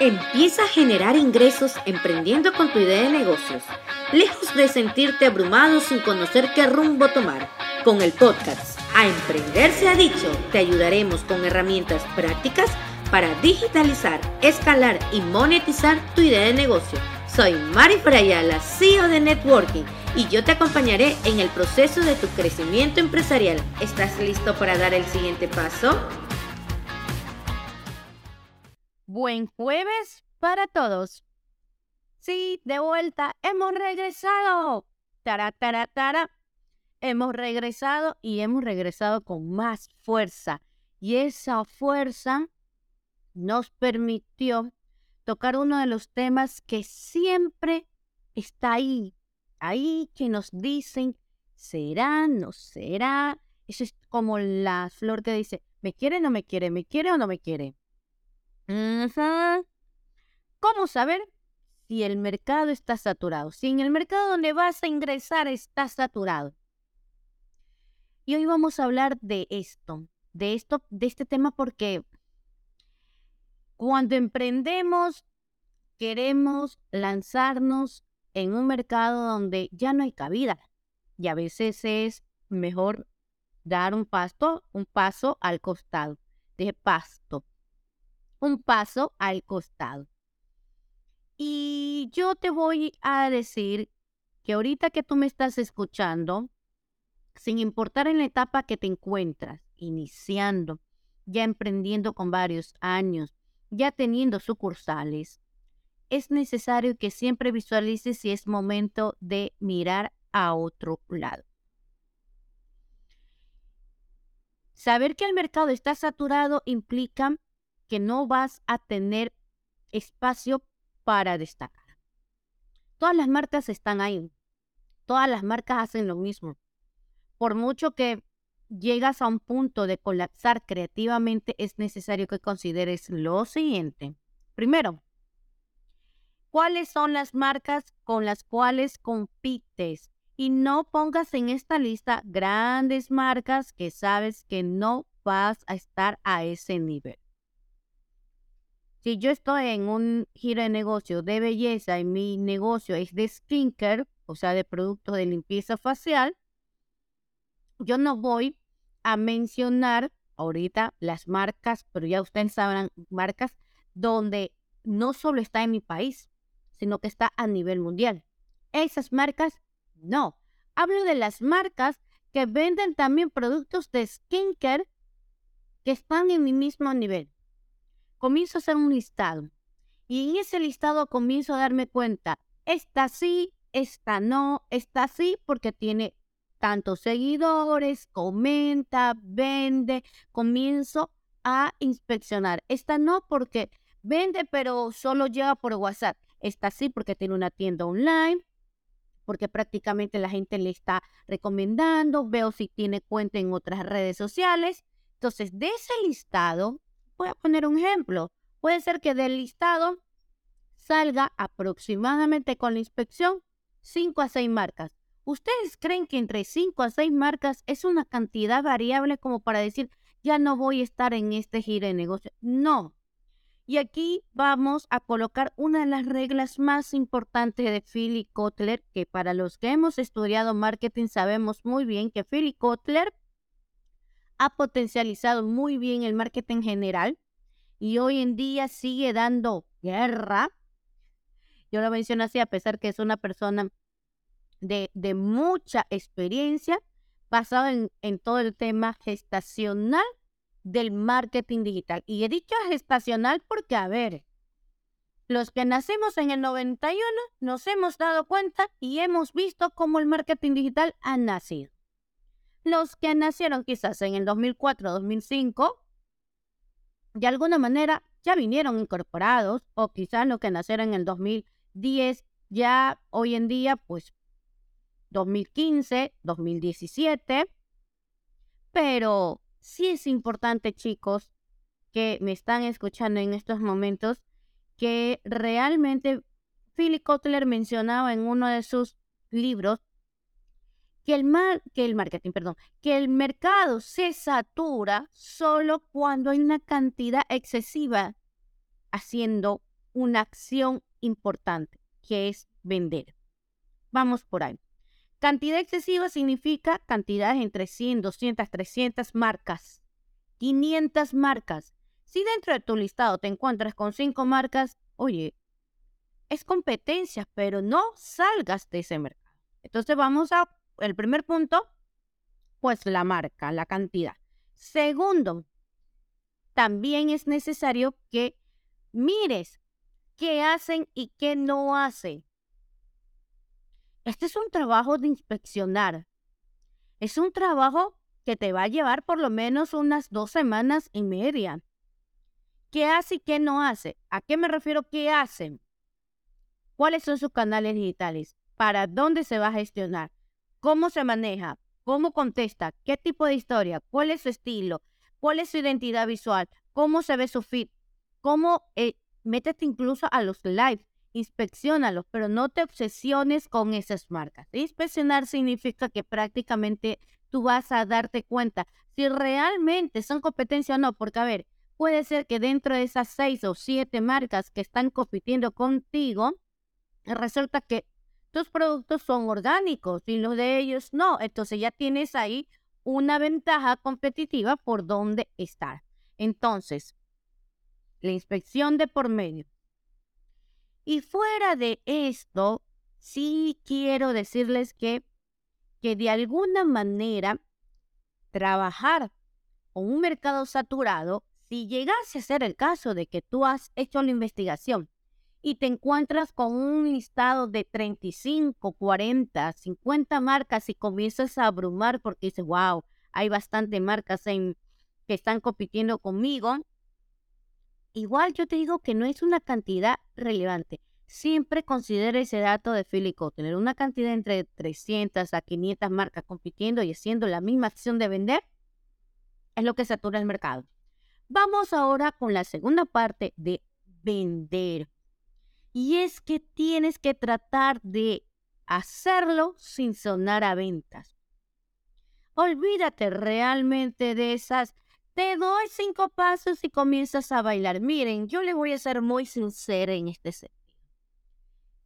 Empieza a generar ingresos emprendiendo con tu idea de negocios, lejos de sentirte abrumado sin conocer qué rumbo tomar. Con el podcast A Emprender se ha dicho, te ayudaremos con herramientas prácticas para digitalizar, escalar y monetizar tu idea de negocio. Soy Mari Frayala, CEO de Networking, y yo te acompañaré en el proceso de tu crecimiento empresarial. ¿Estás listo para dar el siguiente paso? Buen jueves para todos. Sí, de vuelta, hemos regresado. Tara, tara, tara. Hemos regresado y hemos regresado con más fuerza. Y esa fuerza nos permitió tocar uno de los temas que siempre está ahí, ahí que nos dicen, será, no será. Eso es como la flor que dice, ¿me quiere o no me quiere? ¿Me quiere o no me quiere? ¿Cómo saber si el mercado está saturado? Si en el mercado donde vas a ingresar está saturado. Y hoy vamos a hablar de esto, de esto, de este tema porque cuando emprendemos queremos lanzarnos en un mercado donde ya no hay cabida y a veces es mejor dar un pasto, un paso al costado, de pasto un paso al costado. Y yo te voy a decir que ahorita que tú me estás escuchando, sin importar en la etapa que te encuentras, iniciando, ya emprendiendo con varios años, ya teniendo sucursales, es necesario que siempre visualices si es momento de mirar a otro lado. Saber que el mercado está saturado implica que no vas a tener espacio para destacar. Todas las marcas están ahí. Todas las marcas hacen lo mismo. Por mucho que llegas a un punto de colapsar creativamente, es necesario que consideres lo siguiente. Primero, ¿cuáles son las marcas con las cuales compites? Y no pongas en esta lista grandes marcas que sabes que no vas a estar a ese nivel. Si yo estoy en un giro de negocio de belleza y mi negocio es de skincare, o sea, de productos de limpieza facial, yo no voy a mencionar ahorita las marcas, pero ya ustedes sabrán, marcas donde no solo está en mi país, sino que está a nivel mundial. Esas marcas, no. Hablo de las marcas que venden también productos de skincare que están en mi mismo nivel comienzo a hacer un listado. Y en ese listado comienzo a darme cuenta, esta sí, esta no, esta sí porque tiene tantos seguidores, comenta, vende, comienzo a inspeccionar. Esta no porque vende pero solo llega por WhatsApp. Esta sí porque tiene una tienda online, porque prácticamente la gente le está recomendando, veo si tiene cuenta en otras redes sociales. Entonces, de ese listado Voy a poner un ejemplo. Puede ser que del listado salga aproximadamente con la inspección 5 a 6 marcas. ¿Ustedes creen que entre 5 a 6 marcas es una cantidad variable como para decir, ya no voy a estar en este giro de negocio? No. Y aquí vamos a colocar una de las reglas más importantes de Philly Kotler, que para los que hemos estudiado marketing sabemos muy bien que Philly Kotler ha potencializado muy bien el marketing general y hoy en día sigue dando guerra. Yo lo menciono así a pesar que es una persona de, de mucha experiencia basado en, en todo el tema gestacional del marketing digital. Y he dicho gestacional porque, a ver, los que nacimos en el 91 nos hemos dado cuenta y hemos visto cómo el marketing digital ha nacido. Los que nacieron quizás en el 2004, 2005, de alguna manera ya vinieron incorporados o quizás los que nacieron en el 2010, ya hoy en día, pues 2015, 2017. Pero sí es importante, chicos, que me están escuchando en estos momentos, que realmente Philip Kotler mencionaba en uno de sus libros que el, que el marketing, perdón, que el mercado se satura solo cuando hay una cantidad excesiva haciendo una acción importante, que es vender. Vamos por ahí. Cantidad excesiva significa cantidades entre 100, 200, 300 marcas, 500 marcas. Si dentro de tu listado te encuentras con 5 marcas, oye, es competencia, pero no salgas de ese mercado. Entonces vamos a el primer punto, pues la marca, la cantidad. Segundo, también es necesario que mires qué hacen y qué no hacen. Este es un trabajo de inspeccionar. Es un trabajo que te va a llevar por lo menos unas dos semanas y media. ¿Qué hace y qué no hace? ¿A qué me refiero qué hacen? ¿Cuáles son sus canales digitales? ¿Para dónde se va a gestionar? ¿Cómo se maneja? ¿Cómo contesta? ¿Qué tipo de historia? ¿Cuál es su estilo? ¿Cuál es su identidad visual? ¿Cómo se ve su feed? ¿Cómo eh, métete incluso a los live? Inspeccionalos, pero no te obsesiones con esas marcas. Inspeccionar significa que prácticamente tú vas a darte cuenta si realmente son competencia o no, porque a ver, puede ser que dentro de esas seis o siete marcas que están compitiendo contigo, resulta que tus productos son orgánicos y los de ellos no. Entonces ya tienes ahí una ventaja competitiva por dónde estar. Entonces, la inspección de por medio. Y fuera de esto, sí quiero decirles que, que de alguna manera trabajar con un mercado saturado, si llegase a ser el caso de que tú has hecho la investigación y te encuentras con un listado de 35, 40, 50 marcas y comienzas a abrumar porque dices, wow, hay bastantes marcas en, que están compitiendo conmigo. Igual yo te digo que no es una cantidad relevante. Siempre considera ese dato de Philip Tener una cantidad entre 300 a 500 marcas compitiendo y haciendo la misma acción de vender es lo que satura el mercado. Vamos ahora con la segunda parte de vender. Y es que tienes que tratar de hacerlo sin sonar a ventas. Olvídate realmente de esas. Te doy cinco pasos y comienzas a bailar. Miren, yo le voy a ser muy sincera en este sentido.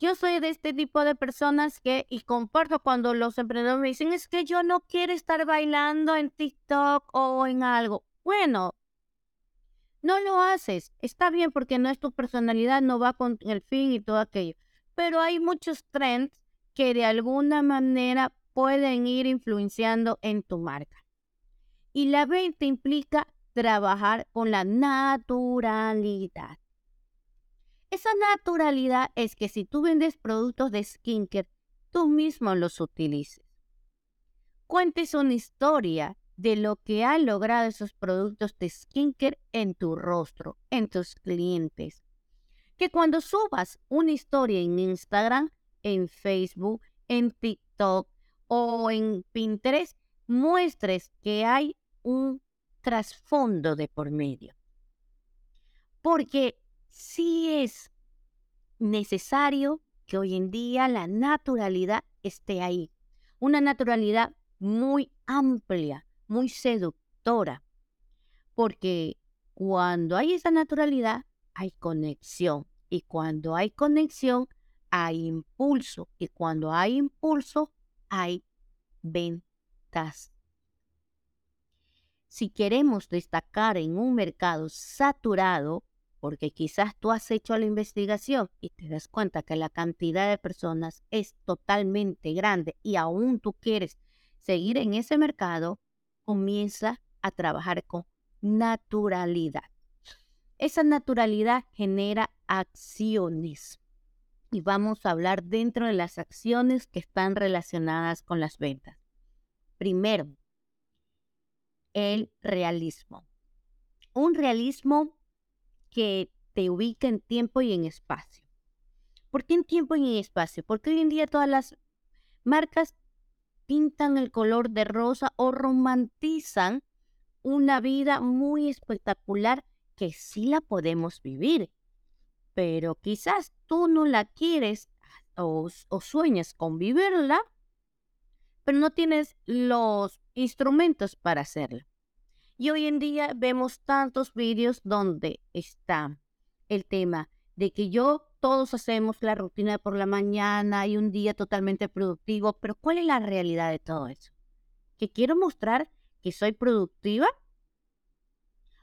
Yo soy de este tipo de personas que, y comparto cuando los emprendedores me dicen, es que yo no quiero estar bailando en TikTok o en algo. Bueno, no lo haces. Está bien porque no es tu personalidad, no va con el fin y todo aquello. Pero hay muchos trends que de alguna manera pueden ir influenciando en tu marca. Y la venta implica trabajar con la naturalidad. Esa naturalidad es que si tú vendes productos de skincare, tú mismo los utilices. Cuentes una historia de lo que han logrado esos productos de skincare en tu rostro, en tus clientes. Que cuando subas una historia en Instagram, en Facebook, en TikTok o en Pinterest, muestres que hay un trasfondo de por medio. Porque sí es necesario que hoy en día la naturalidad esté ahí. Una naturalidad muy amplia, muy seductora, porque cuando hay esa naturalidad, hay conexión. Y cuando hay conexión, hay impulso. Y cuando hay impulso, hay ventas. Si queremos destacar en un mercado saturado, porque quizás tú has hecho la investigación y te das cuenta que la cantidad de personas es totalmente grande y aún tú quieres seguir en ese mercado, comienza a trabajar con naturalidad. Esa naturalidad genera acciones. Y vamos a hablar dentro de las acciones que están relacionadas con las ventas. Primero, el realismo. Un realismo que te ubica en tiempo y en espacio. ¿Por qué en tiempo y en espacio? Porque hoy en día todas las marcas pintan el color de rosa o romantizan una vida muy espectacular que sí la podemos vivir. Pero quizás tú no la quieres o, sueñas con vivirla, pero no tienes los instrumentos para hacerlo. Y hoy en día vemos tantos vídeos donde está el tema de que yo todos hacemos la rutina por la mañana y un día totalmente productivo, pero ¿cuál es la realidad de todo eso? ¿Que quiero mostrar que soy productiva?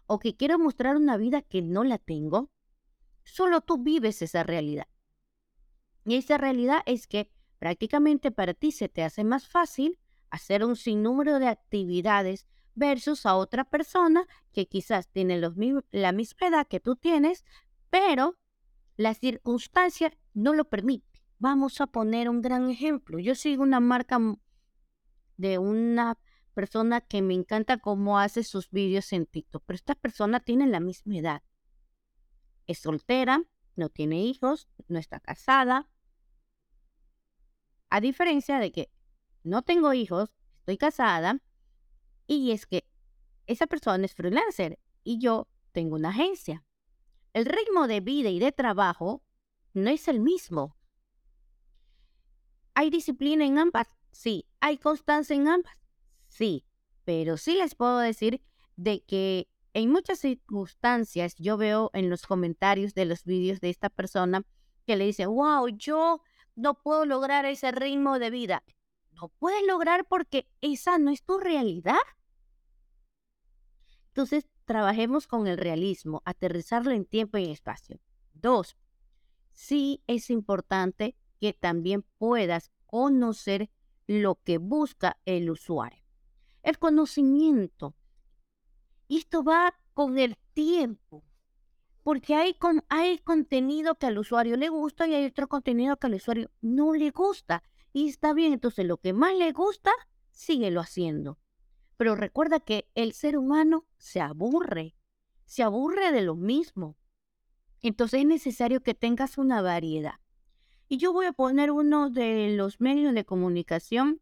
¿O que quiero mostrar una vida que no la tengo? Solo tú vives esa realidad. Y esa realidad es que prácticamente para ti se te hace más fácil hacer un sinnúmero de actividades versus a otra persona que quizás tiene los la misma edad que tú tienes, pero la circunstancia no lo permite. Vamos a poner un gran ejemplo. Yo sigo una marca de una persona que me encanta cómo hace sus vídeos en TikTok, pero esta persona tiene la misma edad. Es soltera, no tiene hijos, no está casada. A diferencia de que no tengo hijos, estoy casada, y es que esa persona es freelancer y yo tengo una agencia. El ritmo de vida y de trabajo no es el mismo. ¿Hay disciplina en ambas? Sí. ¿Hay constancia en ambas? Sí. Pero sí les puedo decir de que en muchas circunstancias yo veo en los comentarios de los vídeos de esta persona que le dice, wow, yo no puedo lograr ese ritmo de vida. No puedes lograr porque esa no es tu realidad. Entonces, trabajemos con el realismo, aterrizarlo en tiempo y espacio. Dos, sí es importante que también puedas conocer lo que busca el usuario. El conocimiento. Esto va con el tiempo. Porque hay, hay contenido que al usuario le gusta y hay otro contenido que al usuario no le gusta. Y está bien, entonces lo que más le gusta, síguelo haciendo. Pero recuerda que el ser humano se aburre, se aburre de lo mismo. Entonces es necesario que tengas una variedad. Y yo voy a poner uno de los medios de comunicación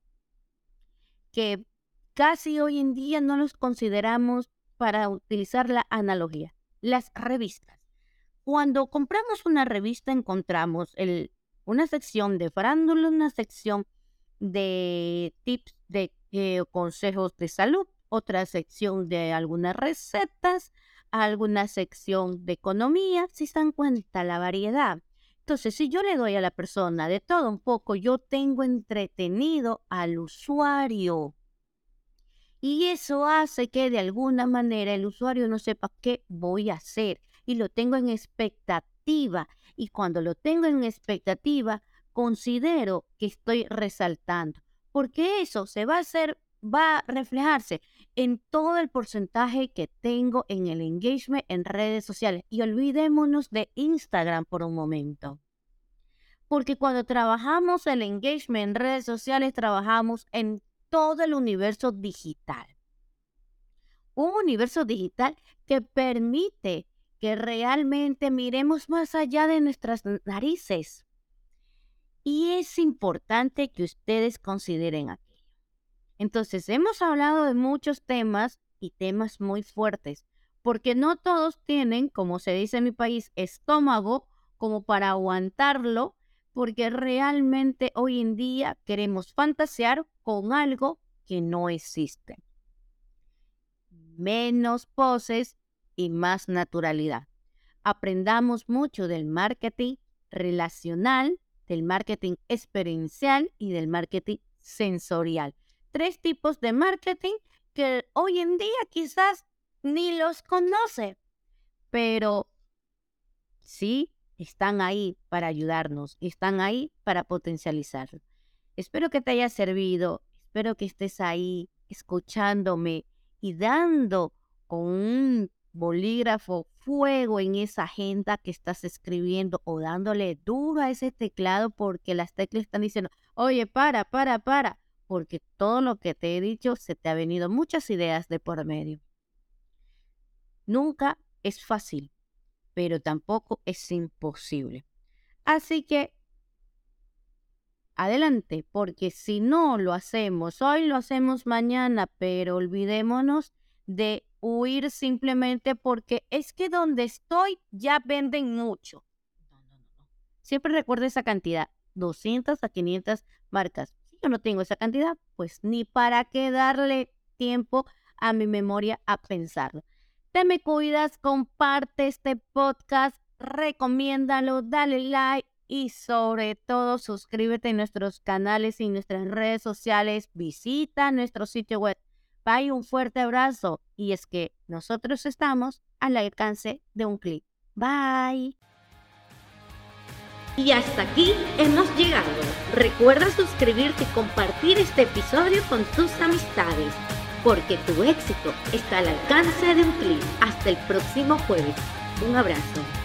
que casi hoy en día no los consideramos para utilizar la analogía, las revistas. Cuando compramos una revista encontramos una sección de farándula, una sección de tips de eh, consejos de salud, otra sección de algunas recetas, alguna sección de economía, si se dan cuenta la variedad. Entonces, si yo le doy a la persona de todo un poco, yo tengo entretenido al usuario. Y eso hace que de alguna manera el usuario no sepa qué voy a hacer y lo tengo en expectativa. Y cuando lo tengo en expectativa, considero que estoy resaltando porque eso se va a hacer, va a reflejarse en todo el porcentaje que tengo en el engagement en redes sociales. Y olvidémonos de Instagram por un momento. Porque cuando trabajamos el engagement en redes sociales, trabajamos en todo el universo digital. Un universo digital que permite que realmente miremos más allá de nuestras narices y es importante que ustedes consideren aquello. Entonces, hemos hablado de muchos temas y temas muy fuertes, porque no todos tienen, como se dice en mi país, estómago como para aguantarlo, porque realmente hoy en día queremos fantasear con algo que no existe. Menos poses y más naturalidad. Aprendamos mucho del marketing relacional del marketing experiencial y del marketing sensorial. Tres tipos de marketing que hoy en día quizás ni los conoce, pero sí están ahí para ayudarnos, están ahí para potencializarlo. Espero que te haya servido, espero que estés ahí escuchándome y dando con un bolígrafo, fuego en esa agenda que estás escribiendo o dándole duro a ese teclado porque las teclas están diciendo, oye, para, para, para, porque todo lo que te he dicho se te ha venido muchas ideas de por medio. Nunca es fácil, pero tampoco es imposible. Así que adelante, porque si no lo hacemos hoy, lo hacemos mañana, pero olvidémonos de huir simplemente porque es que donde estoy ya venden mucho. No, no, no. Siempre recuerda esa cantidad, 200 a 500 marcas. Si yo no tengo esa cantidad, pues ni para qué darle tiempo a mi memoria a pensarlo. Te me cuidas, comparte este podcast recomiéndalo, dale like y sobre todo suscríbete a nuestros canales y nuestras redes sociales. Visita nuestro sitio web. Bye, un fuerte abrazo. Y es que nosotros estamos al alcance de un clic. Bye. Y hasta aquí hemos llegado. Recuerda suscribirte y compartir este episodio con tus amistades, porque tu éxito está al alcance de un clic. Hasta el próximo jueves. Un abrazo.